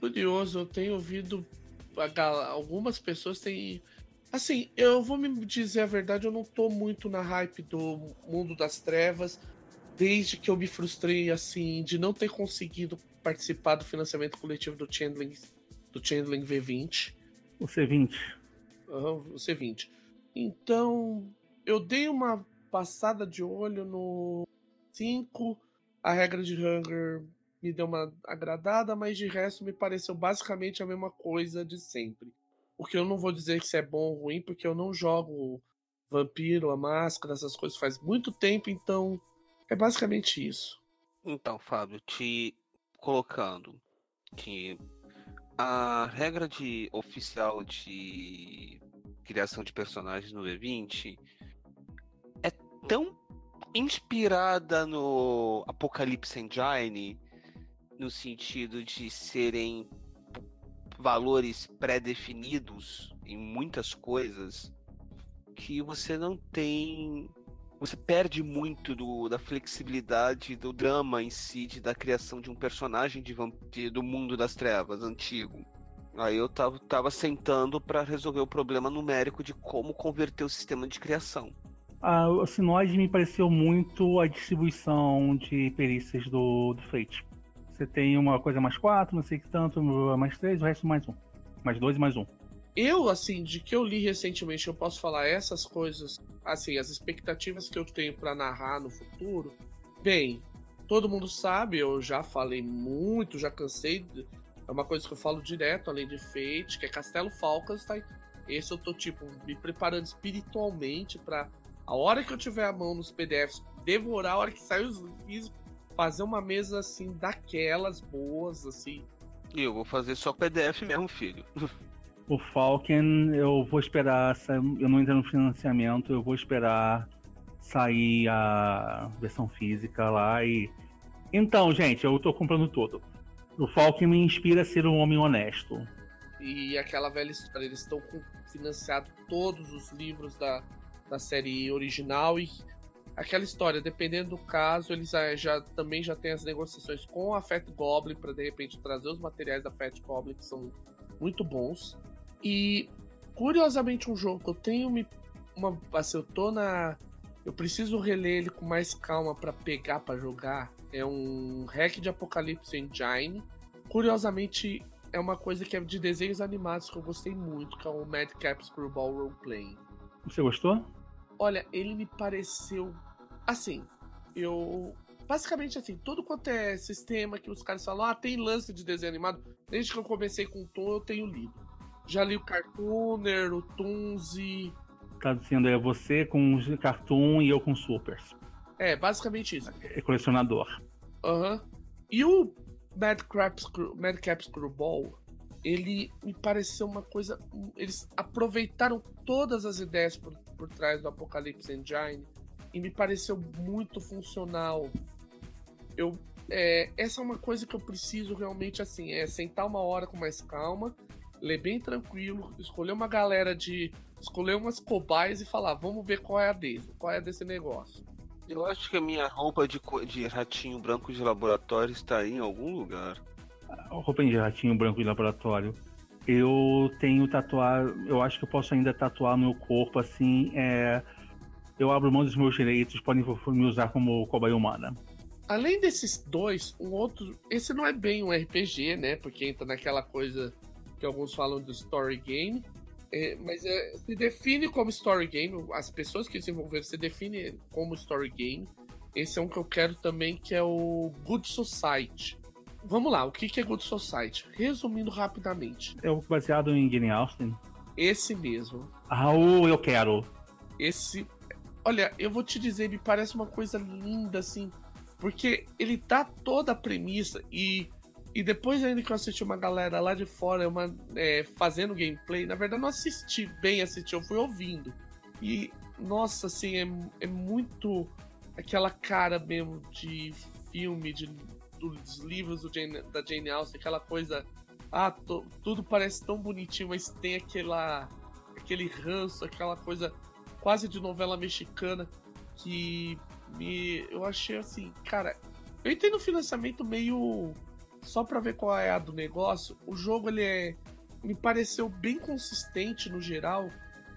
Speaker 2: Curioso, eu tenho ouvido algumas pessoas têm assim, eu vou me dizer a verdade, eu não tô muito na hype do mundo das trevas desde que eu me frustrei assim de não ter conseguido participar do financiamento coletivo do Chandling do Chandling V20.
Speaker 1: O C20.
Speaker 2: Uhum, o C20. Então, eu dei uma passada de olho no 5. A regra de Hunger me deu uma agradada, mas de resto me pareceu basicamente a mesma coisa de sempre. O que eu não vou dizer que se é bom ou ruim, porque eu não jogo Vampiro, a Máscara, essas coisas faz muito tempo, então é basicamente isso.
Speaker 3: Então, Fábio, te colocando que a regra de oficial de criação de personagens no V20 tão inspirada no Apocalipse Engine, no sentido de serem valores pré-definidos em muitas coisas, que você não tem. Você perde muito do, da flexibilidade do drama em si, de, da criação de um personagem de, de do mundo das trevas antigo. Aí eu tava, tava sentando para resolver o problema numérico de como converter o sistema de criação
Speaker 1: a, Sinoide me pareceu muito a distribuição de perícias do, do Fate. Você tem uma coisa mais quatro, não sei que tanto, mais três, o resto mais um. Mais dois e mais um.
Speaker 2: Eu, assim, de que eu li recentemente, eu posso falar essas coisas, assim, as expectativas que eu tenho para narrar no futuro. Bem, todo mundo sabe, eu já falei muito, já cansei. É uma coisa que eu falo direto, além de Fate, que é Castelo Falkenstein. Esse eu tô, tipo, me preparando espiritualmente para a hora que eu tiver a mão nos PDFs, devorar a hora que sair os físicos, fazer uma mesa assim, daquelas boas, assim.
Speaker 3: E eu vou fazer só PDF mesmo, filho.
Speaker 1: O Falcon, eu vou esperar. Eu não entro no financiamento, eu vou esperar sair a versão física lá e. Então, gente, eu tô comprando tudo. O Falcon me inspira a ser um homem honesto.
Speaker 2: E aquela velha história, eles estão financiado todos os livros da, da série original e aquela história, dependendo do caso, eles já, também já têm as negociações com a Fat Goblin para de repente trazer os materiais da Fat Goblin que são muito bons. E curiosamente um jogo que eu tenho me uma assim, eu tô na eu preciso reler ele com mais calma para pegar para jogar. É um hack de Apocalipse Engine. Curiosamente, é uma coisa que é de desenhos animados que eu gostei muito, que é o Madcap Screwball Roleplay.
Speaker 1: Você gostou?
Speaker 2: Olha, ele me pareceu assim. Eu basicamente assim, tudo quanto é sistema que os caras falam, ah, tem lance de desenho animado, desde que eu comecei com o Tom, eu tenho lido. Já li o Cartooner, o Tunzi.
Speaker 1: Tá dizendo é você com Cartoon e eu com Supers.
Speaker 2: É, basicamente isso.
Speaker 1: É colecionador.
Speaker 2: Aham. Uhum. E o Madcap, Madcap Screwball, ele me pareceu uma coisa. Eles aproveitaram todas as ideias por, por trás do Apocalypse Engine e me pareceu muito funcional. Eu, é, essa é uma coisa que eu preciso realmente assim, é sentar uma hora com mais calma, ler bem tranquilo, escolher uma galera de. escolher umas cobaias e falar, vamos ver qual é a desse, qual é a desse negócio.
Speaker 3: Eu acho que a minha roupa de, de ratinho branco de laboratório está aí em algum lugar.
Speaker 1: A roupa de ratinho branco de laboratório. Eu tenho tatuar. Eu acho que eu posso ainda tatuar meu corpo assim. É, eu abro mão dos meus direitos, podem me usar como cobaia humana.
Speaker 2: Além desses dois, um outro. Esse não é bem um RPG, né? Porque entra naquela coisa que alguns falam do story game. É, mas é, se define como story game, as pessoas que desenvolveram se definem como story game. Esse é um que eu quero também, que é o Good Society. Vamos lá, o que é Good Society? Resumindo rapidamente.
Speaker 1: É baseado em Jane Austen?
Speaker 2: Esse mesmo.
Speaker 1: Ah, eu quero.
Speaker 2: Esse. Olha, eu vou te dizer, me parece uma coisa linda, assim. Porque ele dá toda a premissa e e depois ainda que eu assisti uma galera lá de fora uma, é, fazendo gameplay, na verdade não assisti bem, assisti, eu fui ouvindo. E, nossa, assim, é, é muito aquela cara mesmo de filme, de, dos livros do Jane, da Jane Austen, aquela coisa. Ah, to, tudo parece tão bonitinho, mas tem aquela, aquele ranço, aquela coisa quase de novela mexicana que me, eu achei assim, cara. Eu entrei no financiamento meio só para ver qual é a do negócio, o jogo ele é me pareceu bem consistente no geral.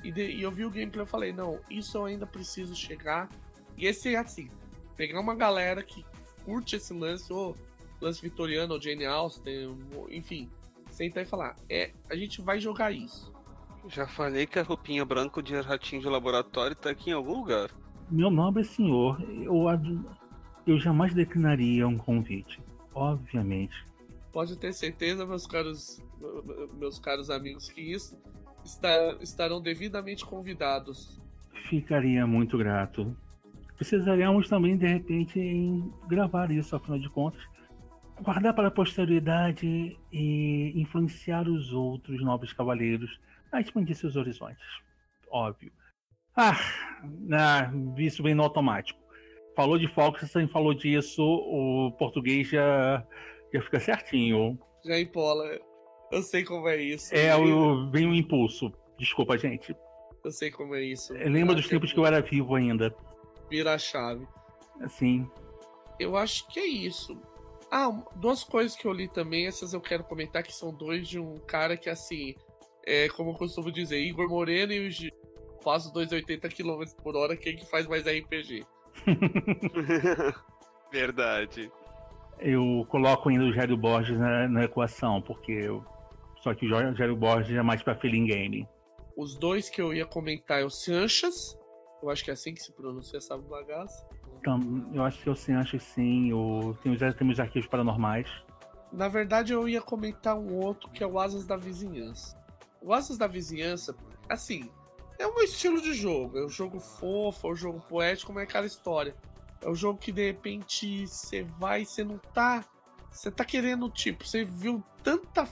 Speaker 2: E, de, e eu vi o gameplay e falei, não, isso eu ainda preciso chegar. E esse é assim, pegar uma galera que curte esse lance, ou lance vitoriano, ou Jane Austen, enfim, sentar e falar, é, a gente vai jogar isso.
Speaker 3: Já falei que a roupinha branca de ratinho de laboratório tá aqui em algum lugar.
Speaker 1: Meu nobre senhor, eu, eu jamais declinaria um convite. Obviamente.
Speaker 2: Pode ter certeza, meus caros, meus caros amigos, que isso está, estarão devidamente convidados.
Speaker 1: Ficaria muito grato. Precisaríamos também, de repente, em gravar isso, afinal de contas. Guardar para a posteridade e influenciar os outros nobres cavaleiros a expandir seus horizontes. Óbvio. Ah, ah isso vem no automático falou de Fox, falou disso, o português já, já fica certinho.
Speaker 2: Já empola. Eu sei como é isso.
Speaker 1: É, o, vem o impulso. Desculpa, gente.
Speaker 2: Eu sei como é isso.
Speaker 1: Eu lembro dos tempos que eu era vivo ainda.
Speaker 2: Vira a chave.
Speaker 1: Assim.
Speaker 2: Eu acho que é isso. Ah, duas coisas que eu li também, essas eu quero comentar, que são dois de um cara que, assim, é como eu costumo dizer, Igor Moreno e o Passo 280 km por hora, quem que faz mais RPG?
Speaker 3: Verdade.
Speaker 1: Eu coloco ainda o Jairo Borges na, na equação, porque eu... só que o Jairo Borges é mais pra feeling game.
Speaker 2: Os dois que eu ia comentar é o Sanchas, eu acho que é assim que se pronuncia essa bagaça.
Speaker 1: Então, eu acho que é o Sanchas sim, o... tem, os, tem os arquivos paranormais.
Speaker 2: Na verdade, eu ia comentar um outro que é o Asas da Vizinhança. O Asas da Vizinhança, assim, é um estilo de jogo. É um jogo fofo, é um jogo poético, mas é aquela história. É um jogo que de repente você vai, você não tá. Você tá querendo, tipo, você viu tanta.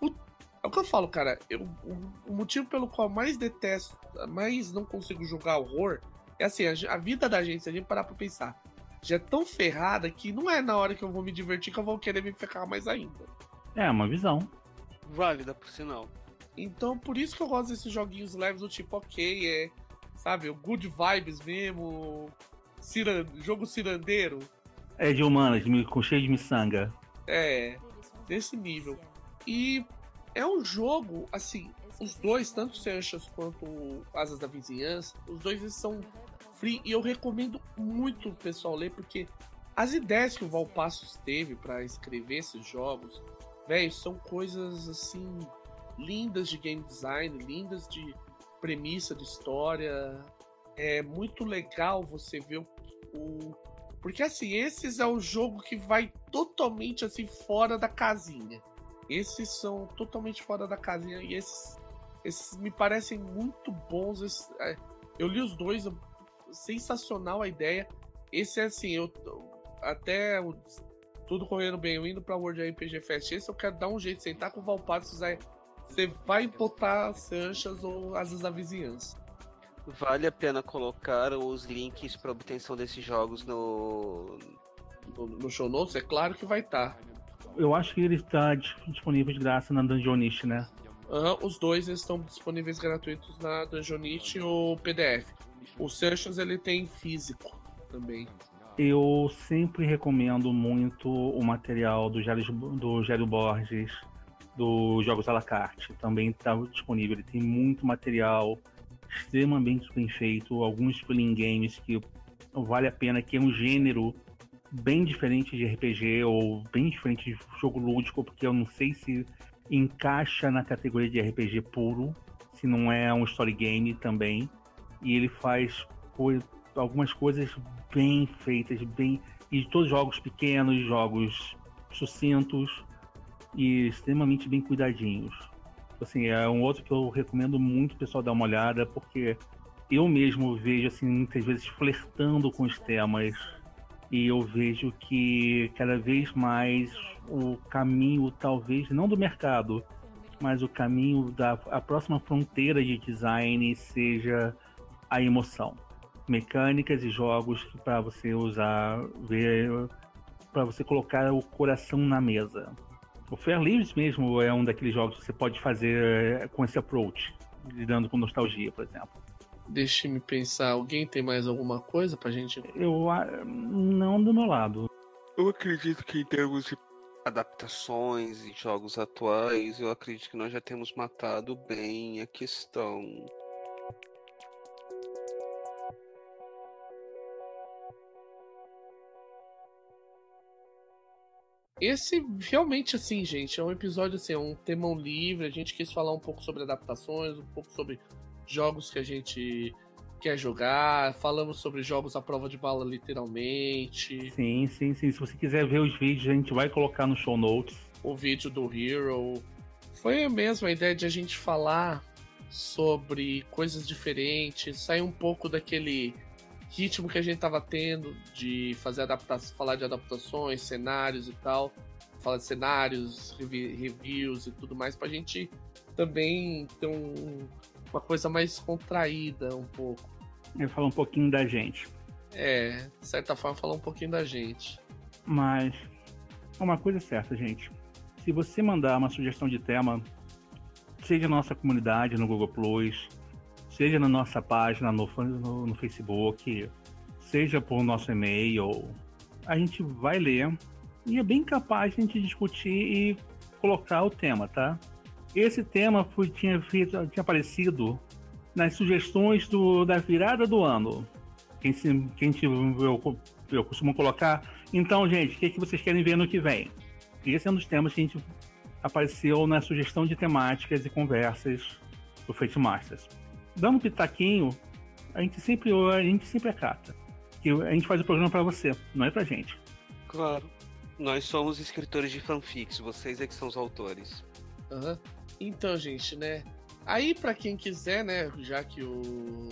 Speaker 2: o que eu falo, cara. Eu, o, o motivo pelo qual mais detesto, mais não consigo jogar horror, é assim, a, a, vida da gente, se a gente parar pra pensar, já é tão ferrada que não é na hora que eu vou me divertir que eu vou querer me ferrar mais ainda.
Speaker 1: É, uma visão.
Speaker 3: Válida, por sinal.
Speaker 2: Então, por isso que eu gosto desses joguinhos leves do tipo, ok, é, sabe, o good vibes mesmo, ciran, jogo cirandeiro.
Speaker 1: É de humanas, com cheio de miçanga.
Speaker 2: É, desse nível. E é um jogo, assim, os dois, tanto Sanchas quanto Asas da Vizinhança, os dois eles são free e eu recomendo muito o pessoal ler, porque as ideias que o Valpassos teve para escrever esses jogos, velho, são coisas assim lindas de game design, lindas de premissa de história. É muito legal você ver o, porque assim, esses é o jogo que vai totalmente assim fora da casinha. Esses são totalmente fora da casinha e esses, esses me parecem muito bons. É, eu li os dois, sensacional a ideia. Esse é assim, eu até tudo correndo bem, eu indo pra World RPG Fest. Esse eu quero dar um jeito, sentar com o Valpatos, você vai botar Sanchas ou as da vizinhança.
Speaker 3: Vale a pena colocar os links para obtenção desses jogos no...
Speaker 2: no. No, show notes? É claro que vai estar. Tá.
Speaker 1: Eu acho que ele está disponível de graça na Dungeonist, né?
Speaker 2: Uhum, os dois estão disponíveis gratuitos na Dungeonist ou PDF. O Sessions ele tem físico também.
Speaker 1: Eu sempre recomendo muito o material do Gélio, do Gélio Borges, dos Jogos à la carte. Também está disponível. Ele tem muito material extremamente bem feito, alguns feeling games que vale a pena, que é um gênero bem diferente de RPG ou bem diferente de jogo lúdico, porque eu não sei se encaixa na categoria de RPG puro, se não é um story game também. E ele faz algumas coisas bem feitas, bem e todos jogos pequenos, jogos sucintos e extremamente bem cuidadinhos. Assim, é um outro que eu recomendo muito o pessoal dar uma olhada, porque eu mesmo vejo, assim, muitas vezes flertando com os temas. E eu vejo que cada vez mais o caminho, talvez, não do mercado, mas o caminho da a próxima fronteira de design seja a emoção. Mecânicas e jogos para você usar, ver, para você colocar o coração na mesa. O Fair Leaves mesmo é um daqueles jogos que você pode fazer eh, com esse approach, lidando com nostalgia, por exemplo.
Speaker 2: Deixe-me pensar, alguém tem mais alguma coisa pra gente?
Speaker 1: Eu não do meu lado.
Speaker 3: Eu acredito que em termos de adaptações e jogos atuais, eu acredito que nós já temos matado bem a questão
Speaker 2: Esse realmente, assim, gente, é um episódio, assim, é um temão livre. A gente quis falar um pouco sobre adaptações, um pouco sobre jogos que a gente quer jogar. Falamos sobre jogos à prova de bala, literalmente.
Speaker 1: Sim, sim, sim. Se você quiser ver os vídeos, a gente vai colocar no show notes.
Speaker 2: O vídeo do Hero. Foi mesmo a ideia de a gente falar sobre coisas diferentes, sair um pouco daquele ritmo que a gente tava tendo de fazer adaptação, falar de adaptações, cenários e tal, falar de cenários, reviews e tudo mais, pra gente também ter um, uma coisa mais contraída um pouco.
Speaker 1: Eu falar um pouquinho da gente.
Speaker 2: É, de certa forma, falar um pouquinho da gente.
Speaker 1: Mas, uma coisa é certa, gente. Se você mandar uma sugestão de tema, seja na nossa comunidade, no Google Plus, seja na nossa página no, no, no Facebook, seja por nosso e-mail, a gente vai ler e é bem capaz de a gente discutir e colocar o tema, tá? Esse tema foi, tinha, tinha aparecido nas sugestões do, da virada do ano. Quem, se, quem eu, eu costumo colocar. Então, gente, o que, que vocês querem ver no que vem? Esse é um dos temas que a gente apareceu na sugestão de temáticas e conversas do Fate Masters dando um pitaquinho, a gente sempre a gente sempre acata. Que a gente faz o programa para você, não é pra gente.
Speaker 3: Claro. Nós somos escritores de fanfics, vocês é que são os autores.
Speaker 2: Uhum. Então, gente, né? Aí, para quem quiser, né? Já que o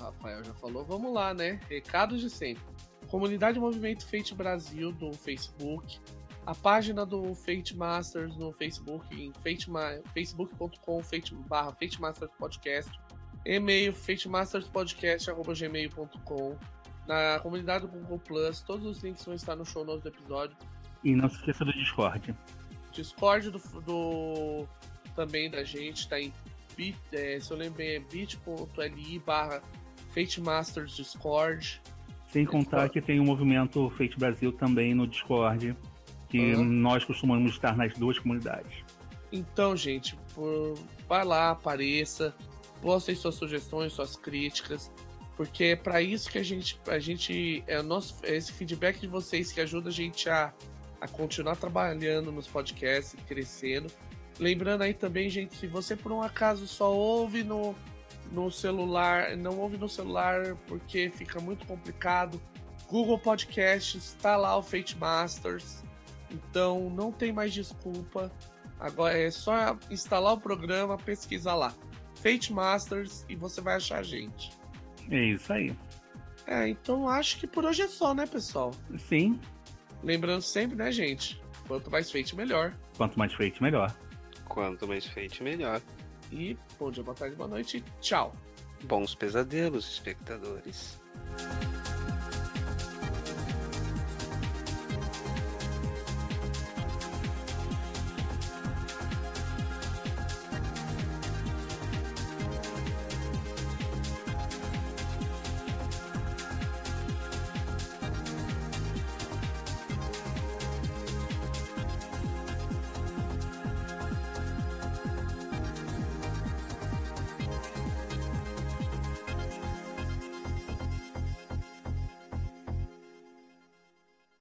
Speaker 2: Rafael já falou, vamos lá, né? Recados de sempre. Comunidade Movimento Fate Brasil do Facebook. a página do Fate Masters no Facebook, em facebook.com barra Fate Masters Podcast, e-mail fatemasterspodcast.gmail.com, na comunidade do Google Plus, todos os links vão estar no show notes do episódio.
Speaker 1: E não se esqueça do Discord.
Speaker 2: Discord do, do também da gente, tá em bit, é, se eu lembro bem, é bit.li barra Fate Masters Discord.
Speaker 1: Sem contar que tem o um movimento Fate Brasil também no Discord, que uhum. nós costumamos estar nas duas comunidades.
Speaker 2: Então, gente, por... vai lá, apareça, postem suas sugestões, suas críticas, porque é para isso que a gente, a gente é o nosso, é esse feedback de vocês que ajuda a gente a, a continuar trabalhando nos podcasts, crescendo. Lembrando aí também, gente, se você por um acaso só ouve no, no celular, não ouve no celular porque fica muito complicado, Google Podcasts, está lá o Fate Masters, então não tem mais desculpa. Agora é só instalar o programa, pesquisar lá. Fate Masters e você vai achar a gente.
Speaker 1: É isso aí.
Speaker 2: É, então acho que por hoje é só, né, pessoal?
Speaker 1: Sim.
Speaker 2: Lembrando sempre, né, gente? Quanto mais Fate, melhor.
Speaker 1: Quanto mais Fate, melhor.
Speaker 3: Quanto mais Fate, melhor.
Speaker 2: E bom dia, boa tarde, boa noite. Tchau.
Speaker 3: Bons pesadelos, espectadores.